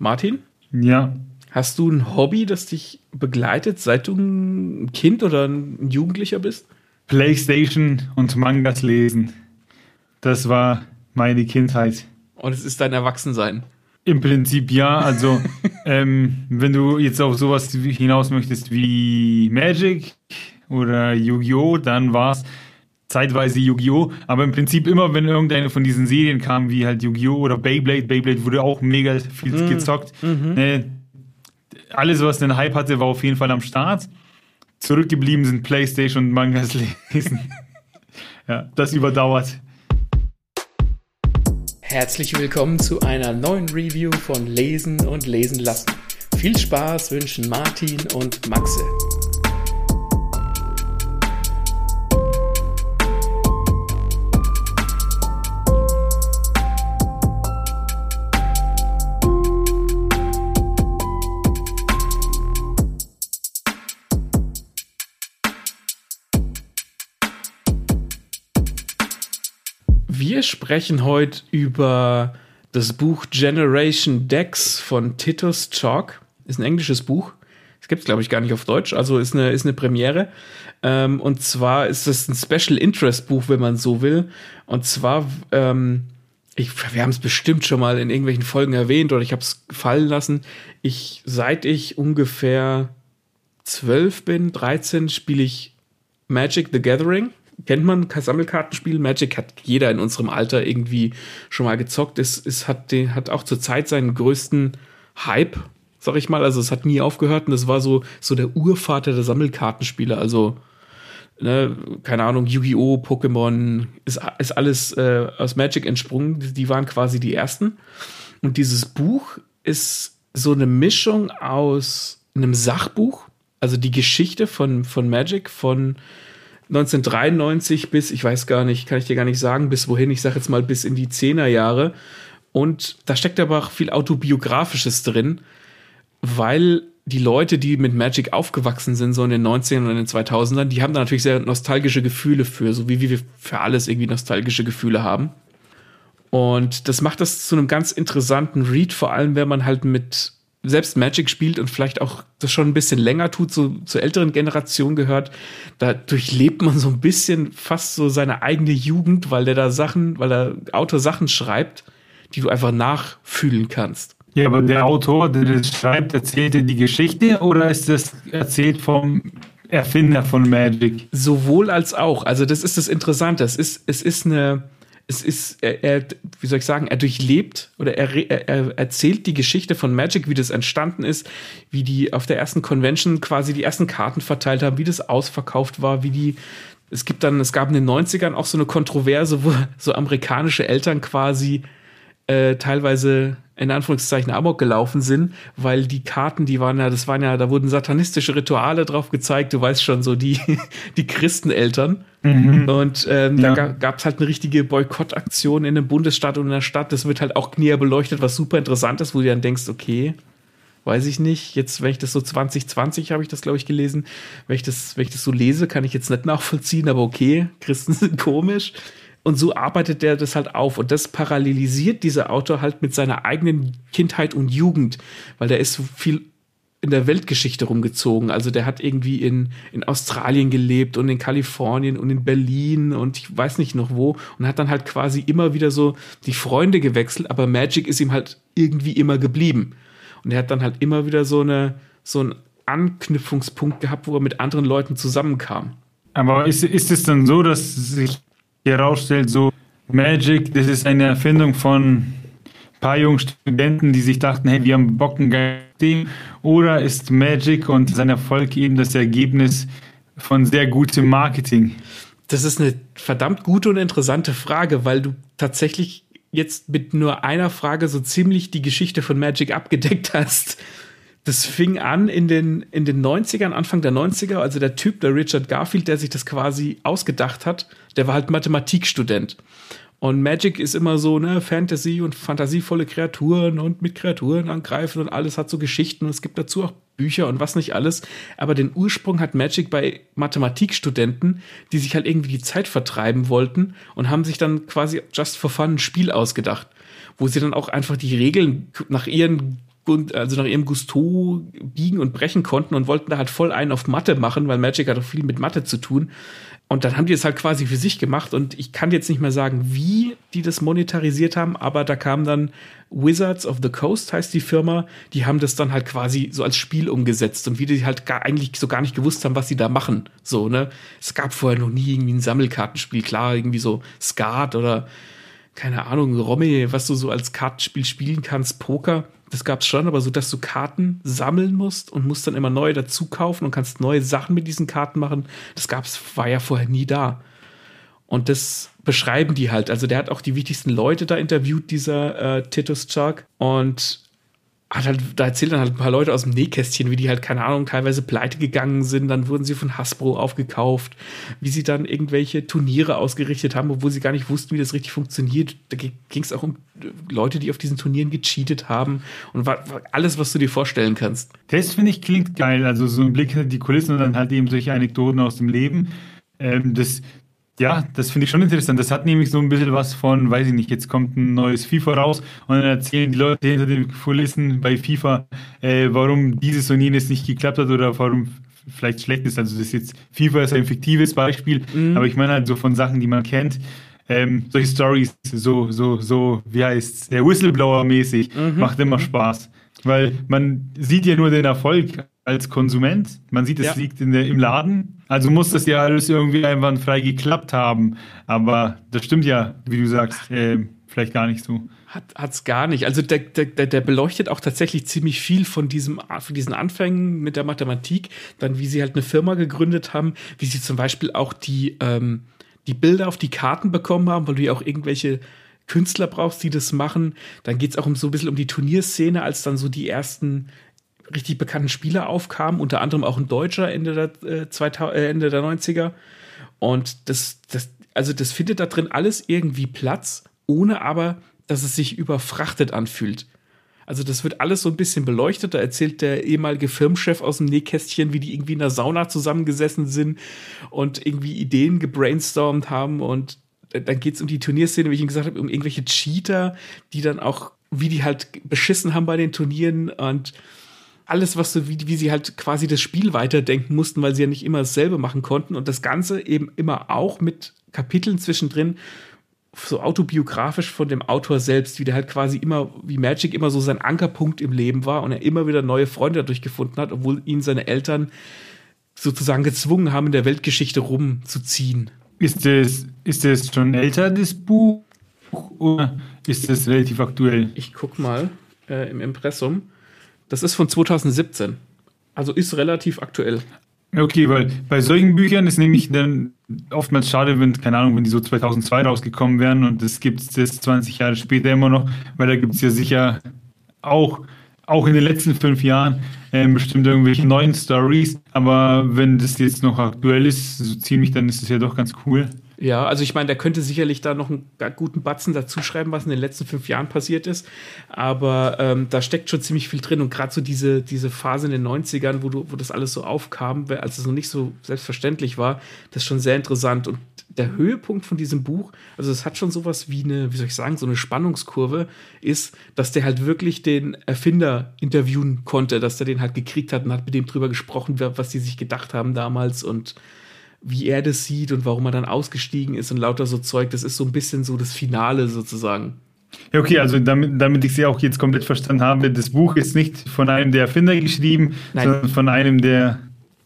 Martin? Ja. Hast du ein Hobby, das dich begleitet, seit du ein Kind oder ein Jugendlicher bist? Playstation und Mangas lesen. Das war meine Kindheit. Und es ist dein Erwachsensein. Im Prinzip ja. Also, ähm, wenn du jetzt auf sowas hinaus möchtest wie Magic oder Yu-Gi-Oh!, dann war es zeitweise Yu-Gi-Oh! Aber im Prinzip immer, wenn irgendeine von diesen Serien kam, wie halt Yu-Gi-Oh! oder Beyblade, Beyblade wurde auch mega viel mm. gezockt. Mhm. Äh, alles, was den Hype hatte, war auf jeden Fall am Start. Zurückgeblieben sind Playstation und Mangas lesen. ja, das überdauert. Herzlich willkommen zu einer neuen Review von Lesen und Lesen lassen. Viel Spaß wünschen Martin und Maxe. Wir sprechen heute über das Buch Generation Dex von Titus Chalk. Ist ein englisches Buch. Es gibt es, glaube ich, gar nicht auf Deutsch. Also ist eine, ist eine Premiere. Ähm, und zwar ist es ein Special Interest Buch, wenn man so will. Und zwar, ähm, ich, wir haben es bestimmt schon mal in irgendwelchen Folgen erwähnt oder ich habe es fallen lassen. Ich, seit ich ungefähr zwölf bin, 13, spiele ich Magic the Gathering kennt man Sammelkartenspiel. Magic hat jeder in unserem Alter irgendwie schon mal gezockt. Es, es hat, den, hat auch zurzeit seinen größten Hype, sag ich mal. Also es hat nie aufgehört und das war so, so der Urvater der Sammelkartenspiele. Also, ne, keine Ahnung, Yu-Gi-Oh!, Pokémon, ist, ist alles äh, aus Magic entsprungen. Die waren quasi die ersten. Und dieses Buch ist so eine Mischung aus einem Sachbuch, also die Geschichte von, von Magic, von 1993 bis, ich weiß gar nicht, kann ich dir gar nicht sagen, bis wohin, ich sage jetzt mal bis in die 10er Jahre. Und da steckt aber auch viel Autobiografisches drin, weil die Leute, die mit Magic aufgewachsen sind, so in den 90ern und in den 2000ern, die haben da natürlich sehr nostalgische Gefühle für, so wie wir für alles irgendwie nostalgische Gefühle haben. Und das macht das zu einem ganz interessanten Read, vor allem wenn man halt mit selbst Magic spielt und vielleicht auch das schon ein bisschen länger tut, so zur älteren Generation gehört, da durchlebt man so ein bisschen fast so seine eigene Jugend, weil der da Sachen, weil der Autor Sachen schreibt, die du einfach nachfühlen kannst. Ja, aber der Autor, der das schreibt, erzählt er die Geschichte oder ist das erzählt vom Erfinder von Magic? Sowohl als auch. Also das ist das Interessante. Es ist, es ist eine, es ist, er, er, wie soll ich sagen, er durchlebt oder er, er, er, erzählt die Geschichte von Magic, wie das entstanden ist, wie die auf der ersten Convention quasi die ersten Karten verteilt haben, wie das ausverkauft war, wie die, es gibt dann, es gab in den 90ern auch so eine Kontroverse, wo so amerikanische Eltern quasi äh, teilweise in Anführungszeichen Amok gelaufen sind, weil die Karten, die waren ja, das waren ja, da wurden satanistische Rituale drauf gezeigt, du weißt schon, so die, die Christeneltern. Mhm. Und ähm, ja. da gab es halt eine richtige Boykottaktion in einem Bundesstaat und in der Stadt. Das wird halt auch näher beleuchtet, was super interessant ist, wo du dann denkst, okay, weiß ich nicht. Jetzt, wenn ich das so 2020 habe ich das, glaube ich, gelesen. Wenn ich das, wenn ich das so lese, kann ich jetzt nicht nachvollziehen, aber okay, Christen sind komisch. Und so arbeitet der das halt auf. Und das parallelisiert dieser Autor halt mit seiner eigenen Kindheit und Jugend, weil der ist so viel in der Weltgeschichte rumgezogen. Also der hat irgendwie in, in Australien gelebt und in Kalifornien und in Berlin und ich weiß nicht noch wo und hat dann halt quasi immer wieder so die Freunde gewechselt, aber Magic ist ihm halt irgendwie immer geblieben. Und er hat dann halt immer wieder so eine, so einen Anknüpfungspunkt gehabt, wo er mit anderen Leuten zusammenkam. Aber ist, ist es dann so, dass sich herausstellt, so Magic, das ist eine Erfindung von ein paar jungen Studenten, die sich dachten, hey, wir haben Bock ein Game. Oder ist Magic und sein Erfolg eben das Ergebnis von sehr gutem Marketing? Das ist eine verdammt gute und interessante Frage, weil du tatsächlich jetzt mit nur einer Frage so ziemlich die Geschichte von Magic abgedeckt hast das fing an in den, in den 90ern, Anfang der 90er. Also der Typ, der Richard Garfield, der sich das quasi ausgedacht hat, der war halt Mathematikstudent. Und Magic ist immer so, ne, Fantasy und fantasievolle Kreaturen und mit Kreaturen angreifen und alles hat so Geschichten und es gibt dazu auch Bücher und was nicht alles. Aber den Ursprung hat Magic bei Mathematikstudenten, die sich halt irgendwie die Zeit vertreiben wollten und haben sich dann quasi just for fun ein Spiel ausgedacht, wo sie dann auch einfach die Regeln nach ihren also nach ihrem Gusto biegen und brechen konnten und wollten da halt voll einen auf Mathe machen, weil Magic hat auch viel mit Mathe zu tun. Und dann haben die es halt quasi für sich gemacht und ich kann jetzt nicht mehr sagen, wie die das monetarisiert haben, aber da kam dann Wizards of the Coast heißt die Firma, die haben das dann halt quasi so als Spiel umgesetzt und wie die halt gar, eigentlich so gar nicht gewusst haben, was sie da machen. So, ne? Es gab vorher noch nie irgendwie ein Sammelkartenspiel, klar, irgendwie so Skat oder keine Ahnung, Romme, was du so als Kartenspiel spielen kannst, Poker das gab es schon, aber so, dass du Karten sammeln musst und musst dann immer neue dazu kaufen und kannst neue Sachen mit diesen Karten machen, das gab's, war ja vorher nie da. Und das beschreiben die halt. Also der hat auch die wichtigsten Leute da interviewt, dieser äh, Titus Chuck. Und hat halt, da erzählen dann halt ein paar Leute aus dem Nähkästchen, wie die halt, keine Ahnung, teilweise pleite gegangen sind, dann wurden sie von Hasbro aufgekauft, wie sie dann irgendwelche Turniere ausgerichtet haben, obwohl sie gar nicht wussten, wie das richtig funktioniert. Da ging es auch um äh, Leute, die auf diesen Turnieren gecheatet haben und war, war alles, was du dir vorstellen kannst. Das finde ich klingt geil, also so ein Blick hinter die Kulissen und dann halt eben solche Anekdoten aus dem Leben. Ähm, das ja, das finde ich schon interessant. Das hat nämlich so ein bisschen was von, weiß ich nicht, jetzt kommt ein neues FIFA raus und dann erzählen die Leute hinter den Kulissen bei FIFA, äh, warum dieses und jenes nicht geklappt hat oder warum vielleicht schlecht ist. Also das ist jetzt, FIFA ist ein fiktives Beispiel, mhm. aber ich meine halt so von Sachen, die man kennt. Ähm, solche Stories, so, so, so, wie heißt der Whistleblower-mäßig, mhm. macht immer Spaß. Weil man sieht ja nur den Erfolg als Konsument. Man sieht, es ja. liegt der, im Laden. Also muss das ja alles irgendwie einwandfrei geklappt haben. Aber das stimmt ja, wie du sagst, äh, vielleicht gar nicht so. Hat es gar nicht. Also der, der, der beleuchtet auch tatsächlich ziemlich viel von diesem von diesen Anfängen mit der Mathematik, dann wie sie halt eine Firma gegründet haben, wie sie zum Beispiel auch die ähm, die Bilder auf die Karten bekommen haben, weil du ja auch irgendwelche Künstler brauchst, die das machen. Dann geht es auch um so ein bisschen um die Turnierszene, als dann so die ersten richtig bekannten Spieler aufkamen, unter anderem auch ein Deutscher Ende der, äh, 2000, äh, Ende der 90er. Und das, das, also das findet da drin alles irgendwie Platz, ohne aber, dass es sich überfrachtet anfühlt. Also das wird alles so ein bisschen beleuchtet. Da erzählt der ehemalige Firmenchef aus dem Nähkästchen, wie die irgendwie in der Sauna zusammengesessen sind und irgendwie Ideen gebrainstormt haben. Und dann geht es um die Turnierszene, wie ich Ihnen gesagt habe, um irgendwelche Cheater, die dann auch, wie die halt beschissen haben bei den Turnieren und alles, was so, wie, wie sie halt quasi das Spiel weiterdenken mussten, weil sie ja nicht immer dasselbe machen konnten und das Ganze eben immer auch mit Kapiteln zwischendrin, so autobiografisch von dem Autor selbst, wie der halt quasi immer, wie Magic immer so sein Ankerpunkt im Leben war und er immer wieder neue Freunde dadurch gefunden hat, obwohl ihn seine Eltern sozusagen gezwungen haben, in der Weltgeschichte rumzuziehen. Ist das, ist das schon älter, das Buch, oder ist das relativ aktuell? Ich guck mal äh, im Impressum. Das ist von 2017. Also ist relativ aktuell. Okay, weil bei solchen Büchern ist nämlich dann oftmals schade, wenn, keine Ahnung, wenn die so 2002 rausgekommen wären und das gibt es 20 Jahre später immer noch, weil da gibt es ja sicher auch, auch in den letzten fünf Jahren äh, bestimmt irgendwelche neuen Stories. Aber wenn das jetzt noch aktuell ist, so ziemlich, dann ist es ja doch ganz cool. Ja, also ich meine, der könnte sicherlich da noch einen guten Batzen dazu schreiben, was in den letzten fünf Jahren passiert ist. Aber ähm, da steckt schon ziemlich viel drin. Und gerade so diese, diese Phase in den 90ern, wo, du, wo das alles so aufkam, als es noch nicht so selbstverständlich war, das ist schon sehr interessant. Und der Höhepunkt von diesem Buch, also es hat schon sowas wie eine, wie soll ich sagen, so eine Spannungskurve, ist, dass der halt wirklich den Erfinder interviewen konnte, dass der den halt gekriegt hat und hat mit dem drüber gesprochen, was die sich gedacht haben damals und wie er das sieht und warum er dann ausgestiegen ist und lauter so Zeug. Das ist so ein bisschen so das Finale sozusagen. Ja, okay, also damit, damit ich sie auch jetzt komplett verstanden habe, das Buch ist nicht von einem der Erfinder geschrieben, Nein. sondern von einem, der,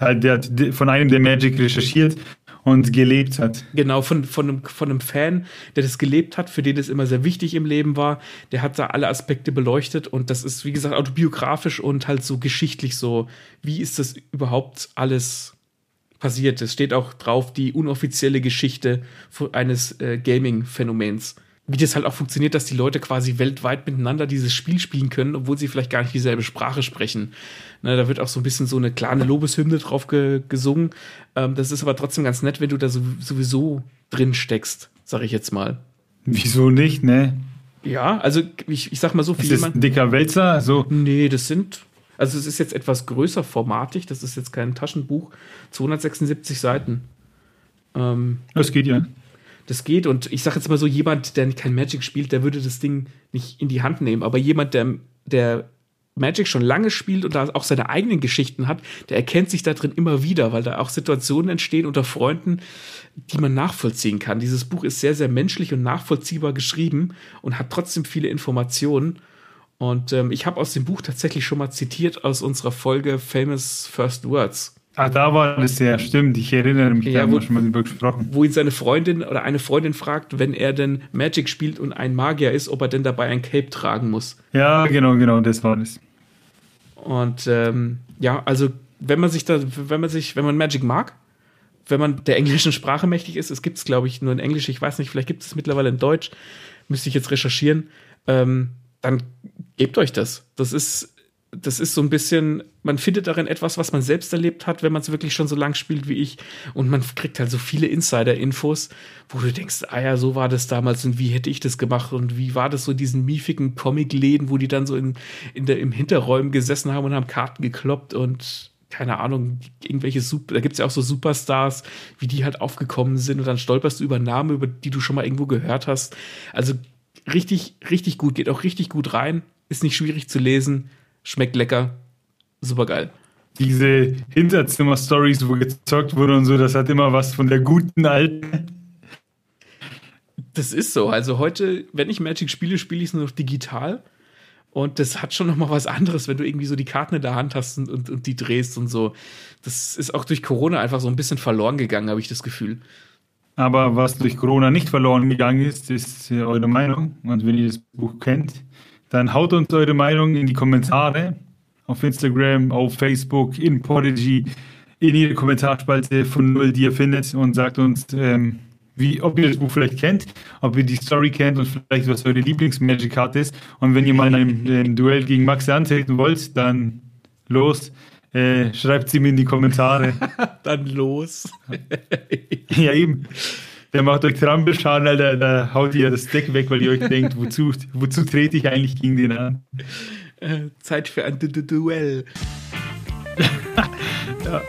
der, der, von einem, der Magic recherchiert und gelebt hat. Genau, von, von, einem, von einem Fan, der das gelebt hat, für den es immer sehr wichtig im Leben war. Der hat da alle Aspekte beleuchtet und das ist, wie gesagt, autobiografisch und halt so geschichtlich so. Wie ist das überhaupt alles passiert. Es steht auch drauf die unoffizielle Geschichte eines äh, Gaming-Phänomens. Wie das halt auch funktioniert, dass die Leute quasi weltweit miteinander dieses Spiel spielen können, obwohl sie vielleicht gar nicht dieselbe Sprache sprechen. Ne, da wird auch so ein bisschen so eine kleine Lobeshymne drauf ge gesungen. Ähm, das ist aber trotzdem ganz nett, wenn du da so, sowieso drin steckst, sag ich jetzt mal. Wieso nicht, ne? Ja, also ich, ich sag mal so viel. Ist das ein dicker Wälzer? So. Nee, das sind also es ist jetzt etwas größer formatig, das ist jetzt kein Taschenbuch. 276 Seiten. Ähm, das geht ja. Das geht und ich sage jetzt mal so, jemand, der kein Magic spielt, der würde das Ding nicht in die Hand nehmen. Aber jemand, der, der Magic schon lange spielt und da auch seine eigenen Geschichten hat, der erkennt sich da drin immer wieder, weil da auch Situationen entstehen unter Freunden, die man nachvollziehen kann. Dieses Buch ist sehr, sehr menschlich und nachvollziehbar geschrieben und hat trotzdem viele Informationen. Und ähm, ich habe aus dem Buch tatsächlich schon mal zitiert aus unserer Folge Famous First Words. Ah, da war das ja, stimmt. Ich erinnere mich, Ja, da haben wir schon mal drüber gesprochen. wo ihn seine Freundin oder eine Freundin fragt, wenn er denn Magic spielt und ein Magier ist, ob er denn dabei ein Cape tragen muss. Ja, genau, genau, das war das. Und ähm, ja, also wenn man sich da, wenn man sich, wenn man Magic mag, wenn man der englischen Sprache mächtig ist, es gibt es, glaube ich, nur in Englisch, ich weiß nicht, vielleicht gibt es mittlerweile in Deutsch, müsste ich jetzt recherchieren, ähm, dann gebt euch das. Das ist, das ist so ein bisschen, man findet darin etwas, was man selbst erlebt hat, wenn man es wirklich schon so lang spielt wie ich. Und man kriegt halt so viele Insider-Infos, wo du denkst, ah ja, so war das damals und wie hätte ich das gemacht und wie war das so in diesen miefigen Comic-Läden, wo die dann so in, in der, im Hinterräumen gesessen haben und haben Karten gekloppt und keine Ahnung, irgendwelche Super, da gibt es ja auch so Superstars, wie die halt aufgekommen sind und dann stolperst du über Namen, über die du schon mal irgendwo gehört hast. Also richtig, richtig gut, geht auch richtig gut rein, ist nicht schwierig zu lesen, schmeckt lecker, super geil. Diese Hinterzimmer-Stories, wo gezockt wurde und so, das hat immer was von der guten alten. Das ist so. Also heute, wenn ich Magic spiele, spiele ich es nur noch digital. Und das hat schon noch mal was anderes, wenn du irgendwie so die Karten in der Hand hast und, und, und die drehst und so. Das ist auch durch Corona einfach so ein bisschen verloren gegangen, habe ich das Gefühl. Aber was durch Corona nicht verloren gegangen ist, ist eure Meinung. Und wenn ihr das Buch kennt, dann haut uns eure Meinung in die Kommentare. Auf Instagram, auf Facebook, in Podigy, in jede Kommentarspalte von Null, die ihr findet und sagt uns, ähm, wie, ob ihr das Buch vielleicht kennt, ob ihr die Story kennt und vielleicht was eure Lieblings-Magic-Karte ist. Und wenn ihr mal in einem, ähm, Duell gegen Max antreten wollt, dann los, äh, schreibt sie mir in die Kommentare. Dann los. Ja, eben. Der macht euch Trampelschaden, Alter. Da haut ihr das Deck weg, weil ihr euch denkt, wozu, wozu trete ich eigentlich gegen den an? Äh, Zeit für ein Du- Du- Duell. Ja.